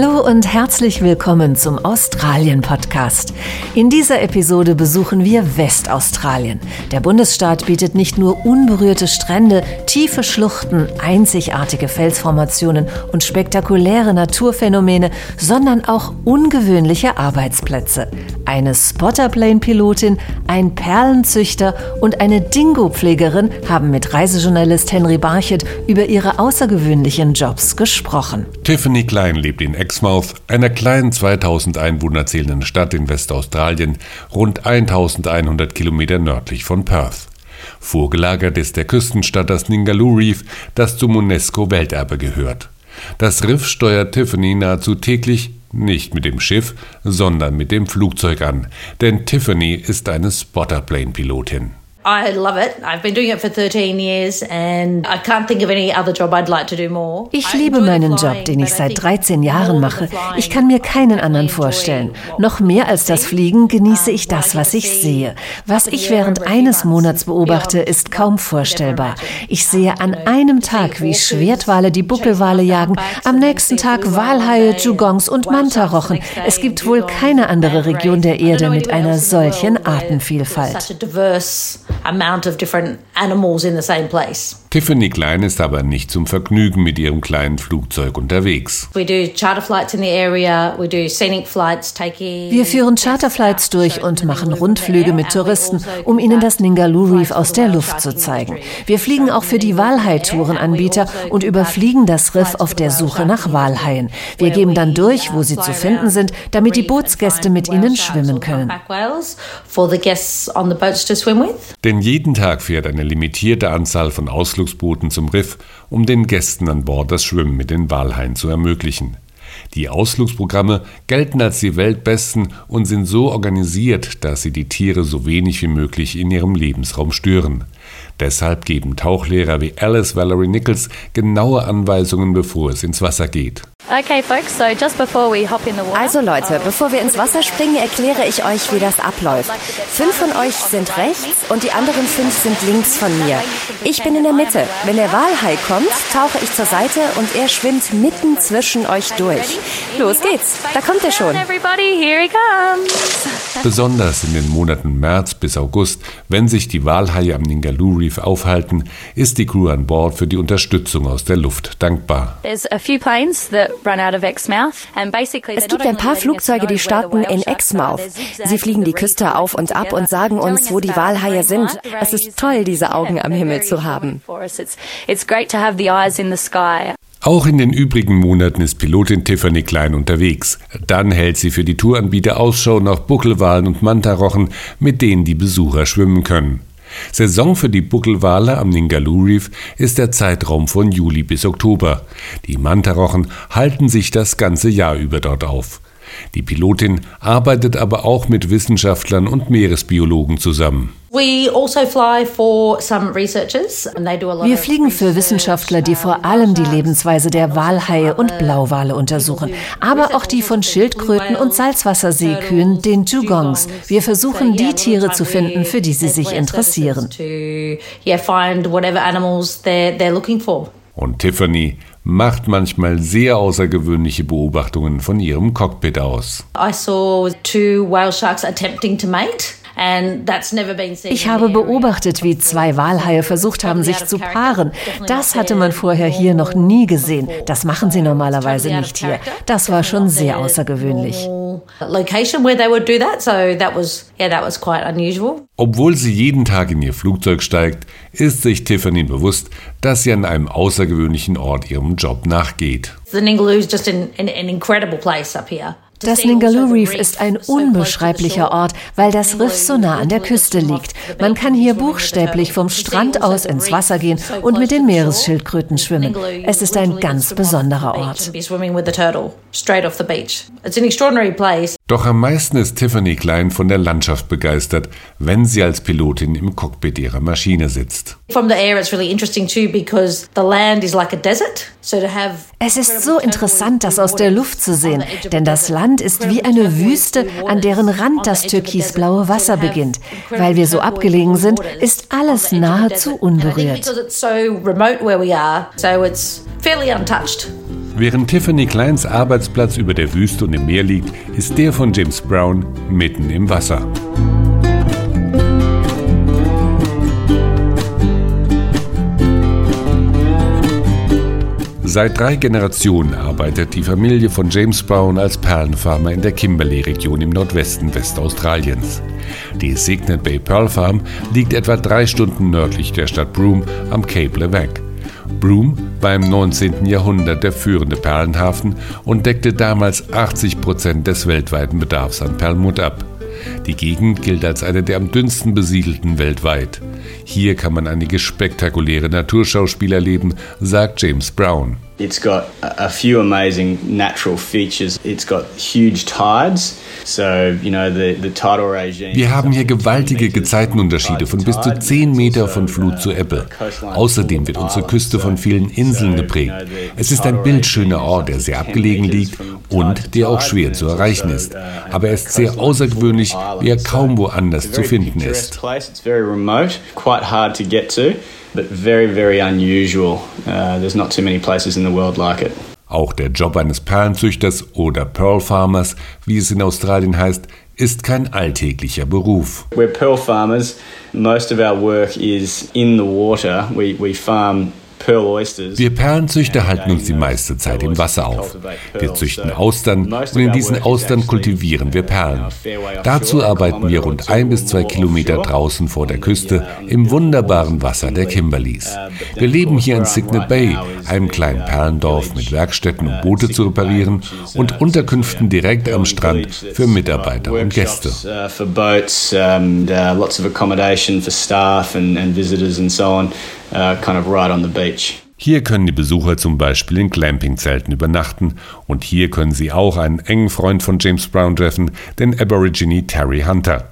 No. Und herzlich willkommen zum Australien-Podcast. In dieser Episode besuchen wir Westaustralien. Der Bundesstaat bietet nicht nur unberührte Strände, tiefe Schluchten, einzigartige Felsformationen und spektakuläre Naturphänomene, sondern auch ungewöhnliche Arbeitsplätze. Eine Spotterplane-Pilotin, ein Perlenzüchter und eine Dingo-Pflegerin haben mit Reisejournalist Henry Barchet über ihre außergewöhnlichen Jobs gesprochen. Tiffany Klein lebt in Exmouth, einer kleinen 2000 Einwohner zählenden Stadt in Westaustralien, rund 1100 Kilometer nördlich von Perth. Vorgelagert ist der Küstenstadt das Ningaloo Reef, das zum UNESCO-Welterbe gehört. Das Riff steuert Tiffany nahezu täglich nicht mit dem Schiff, sondern mit dem Flugzeug an, denn Tiffany ist eine Spotterplane-Pilotin. I love it. I've been doing it for 13 years and I can't think of any other job I'd like to do more. Ich liebe meinen Job, den ich seit 13 Jahren mache. Ich kann mir keinen anderen vorstellen. Noch mehr als das Fliegen genieße ich das, was ich sehe. Was ich während eines Monats beobachte, ist kaum vorstellbar. Ich sehe an einem Tag, wie Schwertwale die Buckelwale jagen, am nächsten Tag Walhaie, Dugongs und Mantarochen. Es gibt wohl keine andere Region der Erde mit einer solchen Artenvielfalt amount of different animals in the same place. Tiffany Klein ist aber nicht zum Vergnügen mit ihrem kleinen Flugzeug unterwegs. Wir führen Charterflights durch und machen Rundflüge mit Touristen, also um ihnen das Ningaloo Reef aus der Luft zu zeigen. Wir fliegen auch für die Walhai-Tourenanbieter und überfliegen das Riff auf der Suche nach Walhaien. Wir geben dann durch, wo sie zu finden sind, damit die Bootsgäste mit ihnen schwimmen können. Denn jeden Tag fährt eine limitierte Anzahl von Ausflugsbooten zum Riff, um den Gästen an Bord das Schwimmen mit den Walhaien zu ermöglichen. Die Ausflugsprogramme gelten als die weltbesten und sind so organisiert, dass sie die Tiere so wenig wie möglich in ihrem Lebensraum stören. Deshalb geben Tauchlehrer wie Alice Valerie Nichols genaue Anweisungen, bevor es ins Wasser geht. Also Leute, bevor wir ins Wasser springen, erkläre ich euch, wie das abläuft. Fünf von euch sind rechts und die anderen fünf sind links von mir. Ich bin in der Mitte. Wenn der Walhai kommt, tauche ich zur Seite und er schwimmt mitten zwischen euch durch. Los geht's, da kommt er schon. Besonders in den Monaten März bis August, wenn sich die Walhaie am Ningaloo Reef aufhalten, ist die Crew an Bord für die Unterstützung aus der Luft dankbar. Es gibt ein paar Flugzeuge, die starten in Exmouth. Sie fliegen die Küste auf und ab und sagen uns, wo die Walhaie sind. Es ist toll, diese Augen am Himmel zu haben. Auch in den übrigen Monaten ist Pilotin Tiffany Klein unterwegs. Dann hält sie für die Touranbieter Ausschau nach Buckelwalen und Mantarochen, mit denen die Besucher schwimmen können. Saison für die Buckelwale am Ningaloo Reef ist der Zeitraum von Juli bis Oktober. Die Mantarochen halten sich das ganze Jahr über dort auf. Die Pilotin arbeitet aber auch mit Wissenschaftlern und Meeresbiologen zusammen. Also Wir fliegen für Wissenschaftler, die vor allem die Lebensweise der Walhaie und Blauwale untersuchen, aber auch die von Schildkröten und Salzwasserseekühen, den Dugongs. Wir versuchen, die Tiere zu finden, für die sie sich interessieren. Und Tiffany macht manchmal sehr außergewöhnliche Beobachtungen von ihrem Cockpit aus. I saw two whale sharks attempting to mate. Ich habe beobachtet, wie zwei Walhaie versucht haben, sich zu paaren. Das hatte man vorher hier noch nie gesehen. Das machen sie normalerweise nicht hier. Das war schon sehr außergewöhnlich. Obwohl sie jeden Tag in ihr Flugzeug steigt, ist sich Tiffany bewusst, dass sie an einem außergewöhnlichen Ort ihrem Job nachgeht. The Ningaloo is just an, an incredible place up here. Das Ningaloo Reef ist ein unbeschreiblicher Ort, weil das Riff so nah an der Küste liegt. Man kann hier buchstäblich vom Strand aus ins Wasser gehen und mit den Meeresschildkröten schwimmen. Es ist ein ganz besonderer Ort. Doch am meisten ist Tiffany Klein von der Landschaft begeistert, wenn sie als Pilotin im Cockpit ihrer Maschine sitzt. Es ist so interessant, das aus der Luft zu sehen, denn das Land ist wie eine Wüste, an deren Rand das türkisblaue Wasser beginnt. Weil wir so abgelegen sind, ist alles nahezu unberührt. Während Tiffany Kleins Arbeitsplatz über der Wüste und im Meer liegt, ist der von James Brown mitten im Wasser. Seit drei Generationen arbeitet die Familie von James Brown als Perlenfarmer in der Kimberley-Region im Nordwesten Westaustraliens. Die Signet Bay Pearl Farm liegt etwa drei Stunden nördlich der Stadt Broome am Cape Leveque. Broome war im 19. Jahrhundert der führende Perlenhafen und deckte damals 80 Prozent des weltweiten Bedarfs an Perlmutt ab. Die Gegend gilt als eine der am dünnsten besiedelten weltweit. Hier kann man einige spektakuläre Naturschauspiele erleben, sagt James Brown. It's got a few amazing natural features. It's got huge tides. So, you know, the, the tidal regime. Wir haben hier gewaltige Gezeitenunterschiede von bis zu 10 Meter von Flut zu Ebbe. Außerdem wird unsere Küste von vielen Inseln geprägt. Es ist ein bildschöner Ort, der sehr abgelegen liegt und der auch schwer zu erreichen ist. Aber er ist sehr außergewöhnlich, wie er kaum woanders zu finden ist but very, very unusual. Uh, there's not too many places in the world like it. Auch der Job eines Perlenzüchters oder Pearl Farmers, wie es in Australien heißt, ist kein alltäglicher Beruf. We're pearl farmers. Most of our work is in the water. We, we farm wir Perlenzüchter halten uns die meiste Zeit im Wasser auf. Wir züchten Austern und in diesen Austern kultivieren wir Perlen. Dazu arbeiten wir rund ein bis zwei Kilometer draußen vor der Küste im wunderbaren Wasser der Kimberleys. Wir leben hier in Signet Bay, einem kleinen Perlendorf mit Werkstätten, um Boote zu reparieren und Unterkünften direkt am Strand für Mitarbeiter und Gäste. Uh, kind of right on the beach. Hier können die Besucher zum Beispiel in Glamping-Zelten übernachten und hier können sie auch einen engen Freund von James Brown treffen, den Aborigine Terry Hunter.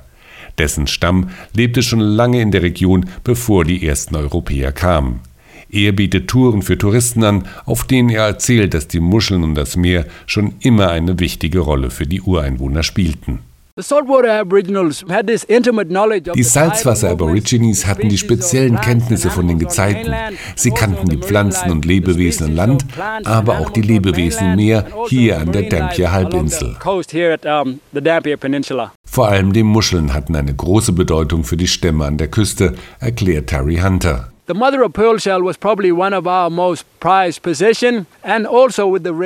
Dessen Stamm lebte schon lange in der Region, bevor die ersten Europäer kamen. Er bietet Touren für Touristen an, auf denen er erzählt, dass die Muscheln und das Meer schon immer eine wichtige Rolle für die Ureinwohner spielten. Die Salzwasser-Aborigines hatten die speziellen Kenntnisse von den Gezeiten. Sie kannten die Pflanzen und Lebewesen an Land, aber auch die Lebewesen im Meer hier an der Dampier-Halbinsel. Vor allem die Muscheln hatten eine große Bedeutung für die Stämme an der Küste, erklärt Terry Hunter.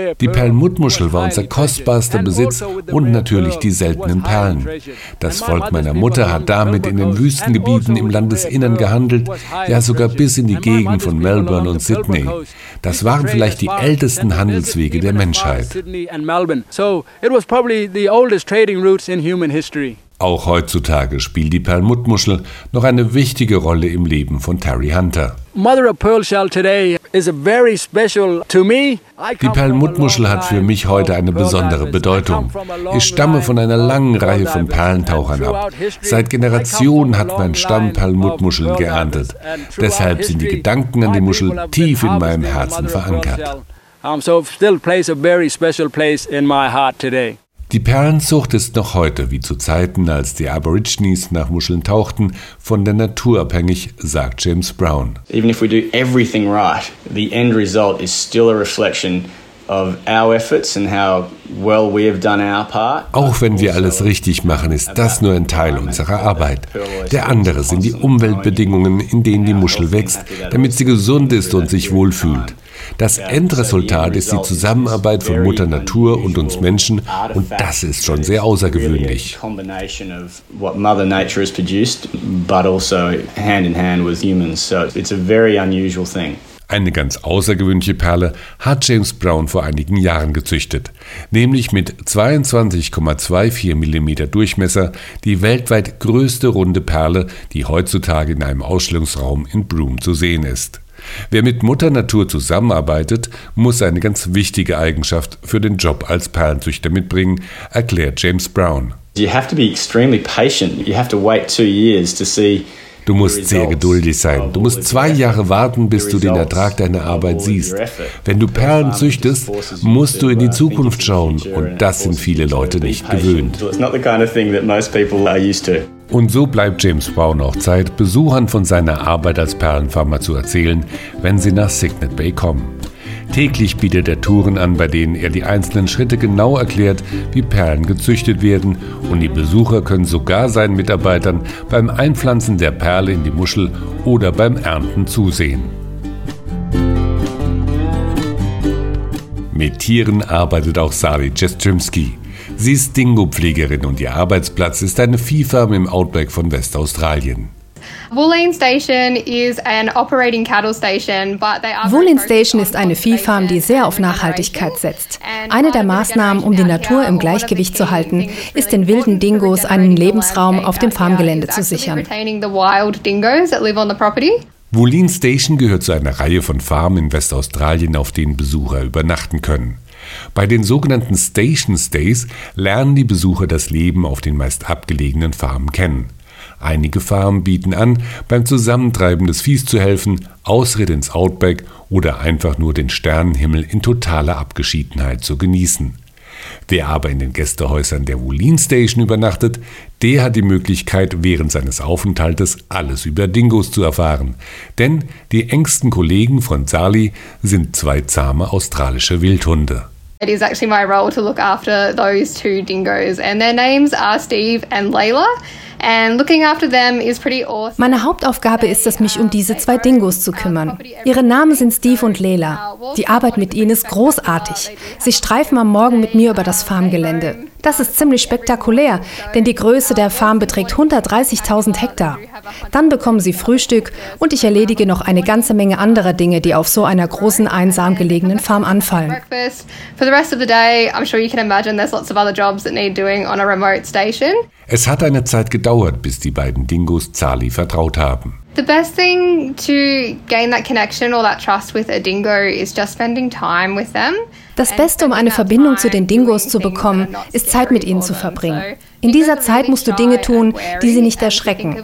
Also die Perlmuttmuschel war unser kostbarster Besitz und natürlich die seltenen Perlen. Das Volk meiner Mutter hat damit in den Wüstengebieten im Landesinnern gehandelt, ja sogar bis in die Gegend von Melbourne und Sydney. Das waren vielleicht die ältesten Handelswege der Menschheit. Auch heutzutage spielt die Perlmuttmuschel noch eine wichtige Rolle im Leben von Terry Hunter. Die Perlmuttmuschel hat für mich heute eine besondere Bedeutung. Ich stamme von einer langen Reihe von Perlentauchern ab. Seit Generationen hat mein Stamm Perlmuttmuscheln geerntet. Deshalb sind die Gedanken an die Muschel tief in meinem Herzen verankert. So still plays a very special place in my heart today. Die Perlenzucht ist noch heute, wie zu Zeiten, als die Aborigines nach Muscheln tauchten, von der Natur abhängig, sagt James Brown. Even if we do everything right, the end result is still a reflection auch wenn wir alles richtig machen, ist das nur ein Teil unserer Arbeit. Der andere sind die Umweltbedingungen, in denen die Muschel wächst, damit sie gesund ist und sich wohlfühlt. Das Endresultat ist die Zusammenarbeit von Mutter Natur und uns Menschen und das ist schon sehr außergewöhnlich. Eine ganz außergewöhnliche Perle hat James Brown vor einigen Jahren gezüchtet, nämlich mit 22,24 mm Durchmesser die weltweit größte runde Perle, die heutzutage in einem Ausstellungsraum in Broome zu sehen ist. Wer mit Mutter Natur zusammenarbeitet, muss eine ganz wichtige Eigenschaft für den Job als Perlenzüchter mitbringen, erklärt James Brown. You have to be extremely patient. You have to wait two years to see Du musst sehr geduldig sein. Du musst zwei Jahre warten, bis du den Ertrag deiner Arbeit siehst. Wenn du Perlen züchtest, musst du in die Zukunft schauen. Und das sind viele Leute nicht gewöhnt. Und so bleibt James Brown auch Zeit, Besuchern von seiner Arbeit als Perlenfarmer zu erzählen, wenn sie nach Signet Bay kommen. Täglich bietet er Touren an, bei denen er die einzelnen Schritte genau erklärt, wie Perlen gezüchtet werden und die Besucher können sogar seinen Mitarbeitern beim Einpflanzen der Perle in die Muschel oder beim Ernten zusehen. Mit Tieren arbeitet auch Sari Jestrimski. Sie ist Dingo-Pflegerin und ihr Arbeitsplatz ist eine Viehfarm im Outback von Westaustralien. Woolleen Station ist eine Viehfarm, die sehr auf Nachhaltigkeit setzt. Eine der Maßnahmen, um die Natur im Gleichgewicht zu halten, ist den wilden Dingos einen Lebensraum auf dem Farmgelände zu sichern. Woolleen Station gehört zu einer Reihe von Farmen in Westaustralien, auf denen Besucher übernachten können. Bei den sogenannten Station Stays lernen die Besucher das Leben auf den meist abgelegenen Farmen kennen. Einige Farmen bieten an, beim Zusammentreiben des Viehs zu helfen, Ausritt ins Outback oder einfach nur den Sternenhimmel in totaler Abgeschiedenheit zu genießen. Wer aber in den Gästehäusern der Woolleen Station übernachtet, der hat die Möglichkeit, während seines Aufenthaltes alles über Dingos zu erfahren. Denn die engsten Kollegen von Sali sind zwei zahme australische Wildhunde. It is actually my role to look after those two dingoes, and their names are Steve and Layla. Meine Hauptaufgabe ist es, mich um diese zwei Dingos zu kümmern. Ihre Namen sind Steve und Lela. Die Arbeit mit ihnen ist großartig. Sie streifen am Morgen mit mir über das Farmgelände. Das ist ziemlich spektakulär, denn die Größe der Farm beträgt 130.000 Hektar. Dann bekommen sie Frühstück und ich erledige noch eine ganze Menge anderer Dinge, die auf so einer großen, einsam gelegenen Farm anfallen. Es hat eine Zeit gedauert, bis die beiden Dingos Zali vertraut haben. The best thing to gain that connection or that trust with a dingo is just spending time with them. Das Beste, um eine Verbindung zu den Dingos zu bekommen, ist Zeit mit ihnen zu verbringen. In dieser Zeit musst du Dinge tun, die sie nicht erschrecken.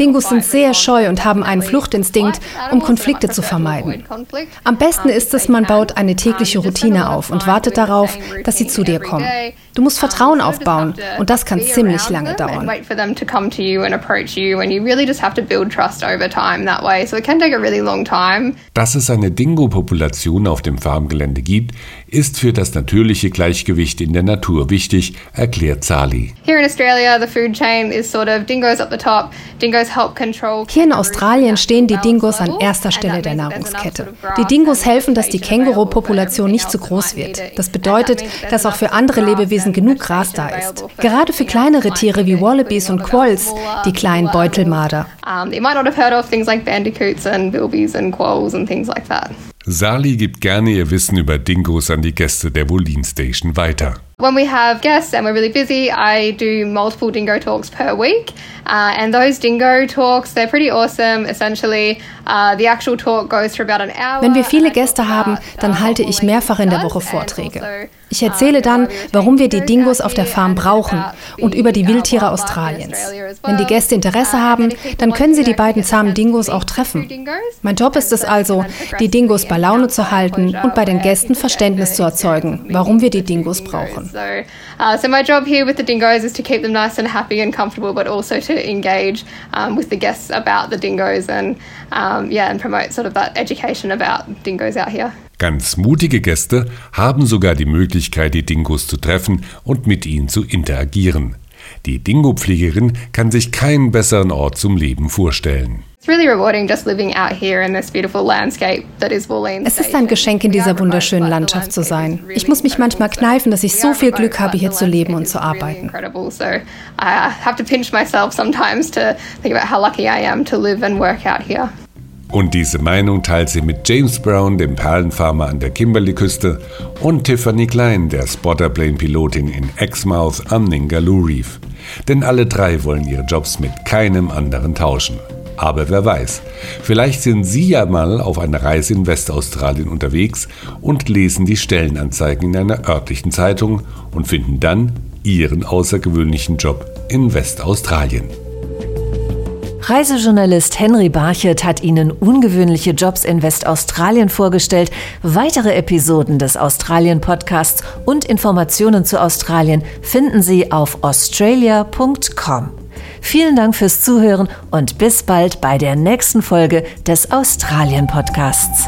Dingos sind sehr scheu und haben einen Fluchtinstinkt, um Konflikte zu vermeiden. Am besten ist es, man baut eine tägliche Routine auf und wartet darauf, dass sie zu dir kommen. Du musst Vertrauen aufbauen und das kann ziemlich lange dauern. Dass es eine Dingo-Population auf dem Farmgelände gibt, ist für das natürliche Gleichgewicht in der Natur wichtig, erklärt Sali. Hier in Australien stehen die Dingos an erster Stelle der Nahrungskette. Die Dingos helfen, dass die Känguru-Population nicht zu groß wird. Das bedeutet, dass auch für andere Lebewesen genug Gras da ist. Gerade für kleinere Tiere wie Wallabies und Quolls, die kleinen Beutelmarder. You might not have heard of things like bandicoots and bilbies and quolls and things like that. Sali gibt gerne ihr Wissen über Dingos an die Gäste der Woolleen Station weiter. When we have guests and we're really busy, I do multiple dingo talks per week. Uh, and those dingo talks, they're pretty awesome. Essentially, uh, the actual talk goes for about an hour. Wenn wir viele Gäste haben, dann halte ich mehrfach in der Woche Vorträge. Ich erzähle dann, warum wir die Dingos auf der Farm brauchen und über die Wildtiere Australiens. Wenn die Gäste Interesse haben, dann können sie die beiden zahmen Dingos auch treffen. Mein Job ist es also, die Dingos bei Laune zu halten und bei den Gästen Verständnis zu erzeugen, warum wir die Dingos brauchen. So, uh, so my job here with the dingoes is to keep them nice and happy and comfortable, but also to engage um, with the guests about the dingoes and um, yeah, and promote sort of that education about dingoes out here. Ganz mutige Gäste haben sogar die Möglichkeit, die Dingos zu treffen und mit ihnen zu interagieren. Die Dingo-Pflegerin kann sich keinen besseren Ort zum Leben vorstellen. Es ist ein Geschenk, in dieser wunderschönen Landschaft zu sein. Ich muss mich manchmal kneifen, dass ich so viel Glück habe, hier zu leben und zu arbeiten. Und diese Meinung teilt sie mit James Brown, dem Perlenfarmer an der Kimberley-Küste, und Tiffany Klein, der Spotterplane-Pilotin in Exmouth am Ningaloo Reef. Denn alle drei wollen ihre Jobs mit keinem anderen tauschen. Aber wer weiß, vielleicht sind Sie ja mal auf einer Reise in Westaustralien unterwegs und lesen die Stellenanzeigen in einer örtlichen Zeitung und finden dann Ihren außergewöhnlichen Job in Westaustralien. Reisejournalist Henry Barchet hat Ihnen ungewöhnliche Jobs in Westaustralien vorgestellt. Weitere Episoden des Australien-Podcasts und Informationen zu Australien finden Sie auf australia.com. Vielen Dank fürs Zuhören und bis bald bei der nächsten Folge des Australien Podcasts.